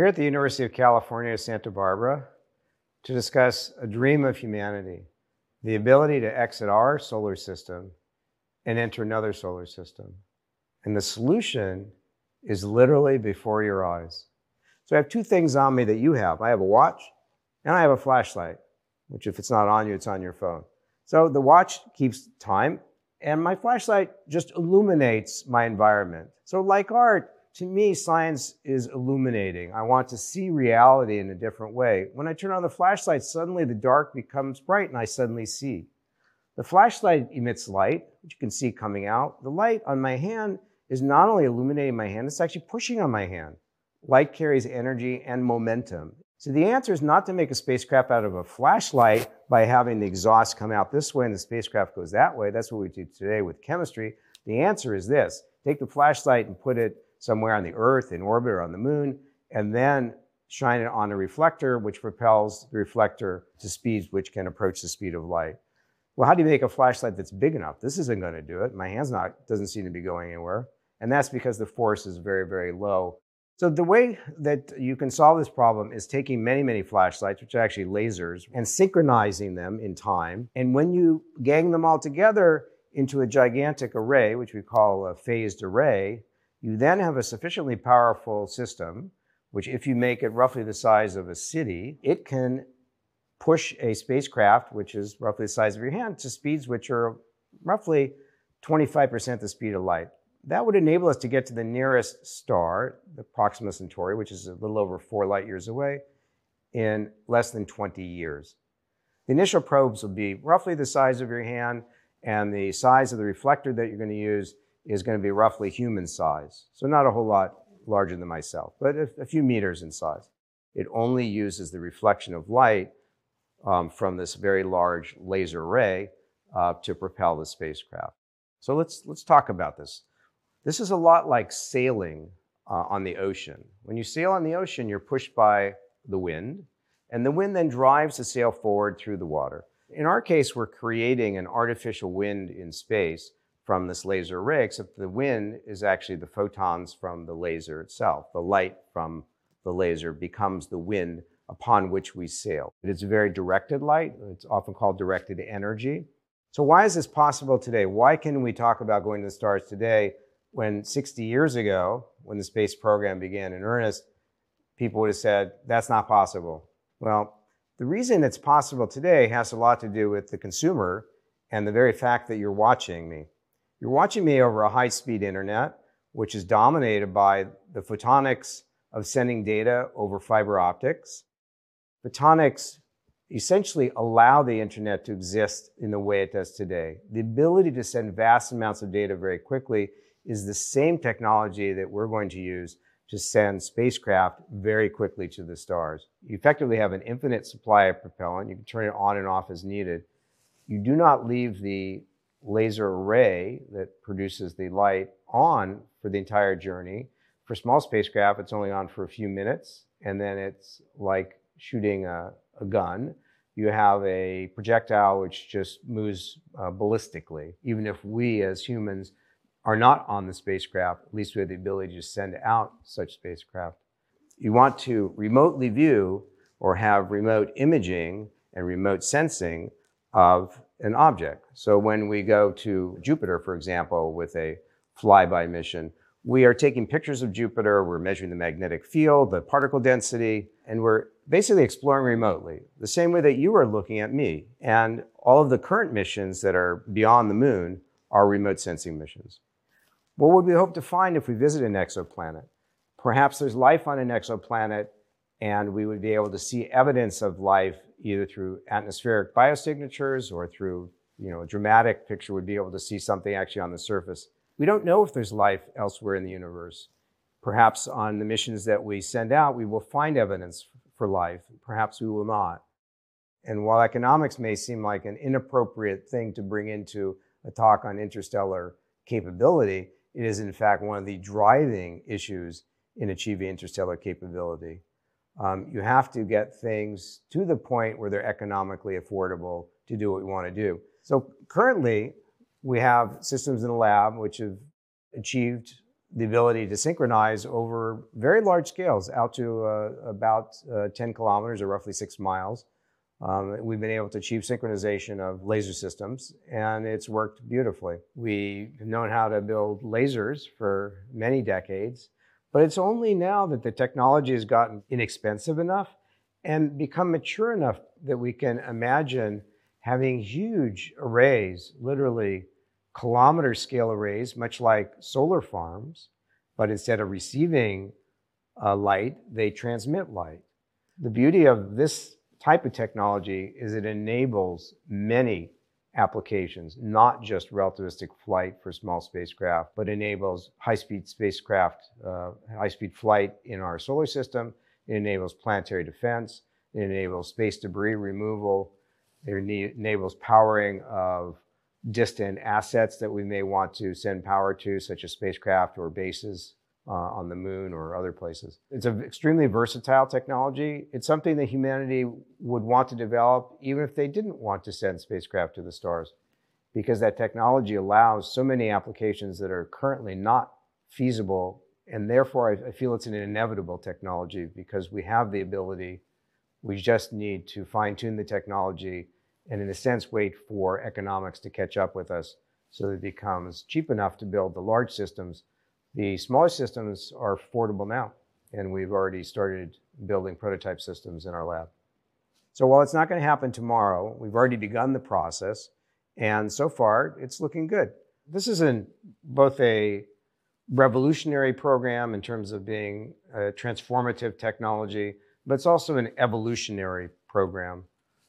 here at the University of California, Santa Barbara to discuss a dream of humanity the ability to exit our solar system and enter another solar system. And the solution is literally before your eyes. So I have two things on me that you have I have a watch and I have a flashlight, which, if it's not on you, it's on your phone. So the watch keeps time, and my flashlight just illuminates my environment. So, like art, to me, science is illuminating. I want to see reality in a different way. When I turn on the flashlight, suddenly the dark becomes bright and I suddenly see. The flashlight emits light, which you can see coming out. The light on my hand is not only illuminating my hand, it's actually pushing on my hand. Light carries energy and momentum. So the answer is not to make a spacecraft out of a flashlight by having the exhaust come out this way and the spacecraft goes that way. That's what we do today with chemistry. The answer is this take the flashlight and put it somewhere on the Earth, in orbit, or on the moon, and then shine it on a reflector, which propels the reflector to speeds which can approach the speed of light. Well, how do you make a flashlight that's big enough? This isn't going to do it. My hand's not doesn't seem to be going anywhere, and that's because the force is very, very low. So the way that you can solve this problem is taking many, many flashlights, which are actually lasers, and synchronizing them in time. And when you gang them all together into a gigantic array, which we call a phased array, you then have a sufficiently powerful system, which, if you make it roughly the size of a city, it can push a spacecraft, which is roughly the size of your hand, to speeds which are roughly 25% the speed of light. That would enable us to get to the nearest star, the Proxima Centauri, which is a little over four light years away, in less than 20 years. The initial probes will be roughly the size of your hand, and the size of the reflector that you're going to use is going to be roughly human size. So not a whole lot larger than myself, but a, a few meters in size. It only uses the reflection of light um, from this very large laser array uh, to propel the spacecraft. So let's, let's talk about this. This is a lot like sailing uh, on the ocean. When you sail on the ocean, you're pushed by the wind, and the wind then drives the sail forward through the water. In our case, we're creating an artificial wind in space from this laser array, except the wind is actually the photons from the laser itself. The light from the laser becomes the wind upon which we sail. It's a very directed light. It's often called directed energy. So why is this possible today? Why can we talk about going to the stars today when 60 years ago, when the space program began in earnest, people would have said, that's not possible. Well, the reason it's possible today has a lot to do with the consumer and the very fact that you're watching me. You're watching me over a high speed internet, which is dominated by the photonics of sending data over fiber optics. Photonics essentially allow the internet to exist in the way it does today. The ability to send vast amounts of data very quickly is the same technology that we're going to use to send spacecraft very quickly to the stars. You effectively have an infinite supply of propellant. You can turn it on and off as needed. You do not leave the laser array that produces the light on for the entire journey. For small spacecraft, it's only on for a few minutes, and then it's like shooting a, a gun. You have a projectile which just moves uh, ballistically. Even if we as humans are not on the spacecraft, at least we have the ability to send out such spacecraft. You want to remotely view or have remote imaging and remote sensing of an object. So when we go to Jupiter, for example, with a flyby mission, we are taking pictures of Jupiter, we're measuring the magnetic field, the particle density, and we're basically exploring remotely, the same way that you are looking at me. And all of the current missions that are beyond the moon are remote sensing missions. What would we hope to find if we visit an exoplanet? Perhaps there's life on an exoplanet, and we would be able to see evidence of life either through atmospheric biosignatures or through you know, a dramatic picture would be able to see something actually on the surface. We don't know if there's life elsewhere in the universe. Perhaps on the missions that we send out, we will find evidence for life. Perhaps we will not. And while economics may seem like an inappropriate thing to bring into a talk on interstellar capability, it is in fact one of the driving issues in achieving interstellar capability. Um, you have to get things to the point where they're economically affordable to do what we want to do. So currently, we have systems in the lab which have achieved the ability to synchronize over very large scales out to uh, about uh, 10 kilometers or roughly six miles. Um, we've been able to achieve synchronization of laser systems, and it's worked beautifully. We've known how to build lasers for many decades, but it's only now that the technology has gotten inexpensive enough and become mature enough that we can imagine having huge arrays, literally kilometer scale arrays, much like solar farms, but instead of receiving uh, light, they transmit light. The beauty of this type of technology is it enables many applications, not just relativistic flight for small spacecraft, but enables high-speed spacecraft, uh, high-speed flight in our solar system. It enables planetary defense. It enables space debris removal. It enables powering of distant assets that we may want to send power to, such as spacecraft or bases uh, on the moon or other places. It's an extremely versatile technology. It's something that humanity would want to develop even if they didn't want to send spacecraft to the stars, because that technology allows so many applications that are currently not feasible. And therefore, I, I feel it's an inevitable technology because we have the ability. We just need to fine tune the technology and, in a sense, wait for economics to catch up with us so that it becomes cheap enough to build the large systems the smaller systems are affordable now, and we've already started building prototype systems in our lab. So while it's not going to happen tomorrow, we've already begun the process, and so far it's looking good. This is in both a revolutionary program in terms of being a transformative technology, but it's also an evolutionary program.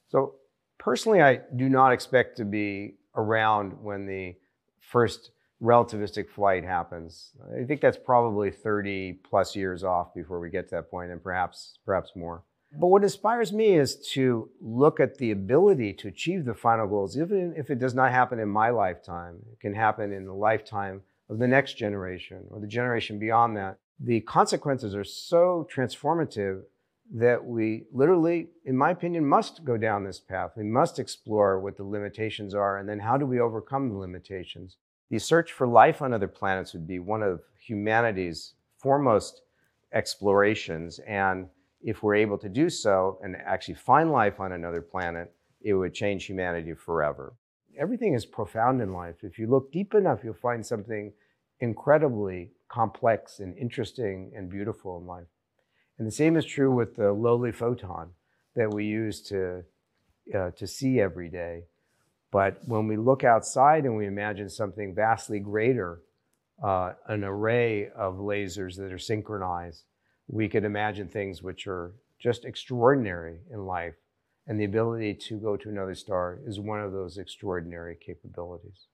So personally, I do not expect to be around when the first relativistic flight happens. I think that's probably 30 plus years off before we get to that point and perhaps perhaps more. But what inspires me is to look at the ability to achieve the final goals, even if it does not happen in my lifetime. It can happen in the lifetime of the next generation or the generation beyond that. The consequences are so transformative that we literally, in my opinion, must go down this path. We must explore what the limitations are and then how do we overcome the limitations. The search for life on other planets would be one of humanity's foremost explorations. And if we're able to do so and actually find life on another planet, it would change humanity forever. Everything is profound in life. If you look deep enough, you'll find something incredibly complex and interesting and beautiful in life. And the same is true with the lowly photon that we use to, uh, to see every day. But when we look outside and we imagine something vastly greater, uh, an array of lasers that are synchronized, we could imagine things which are just extraordinary in life. And the ability to go to another star is one of those extraordinary capabilities.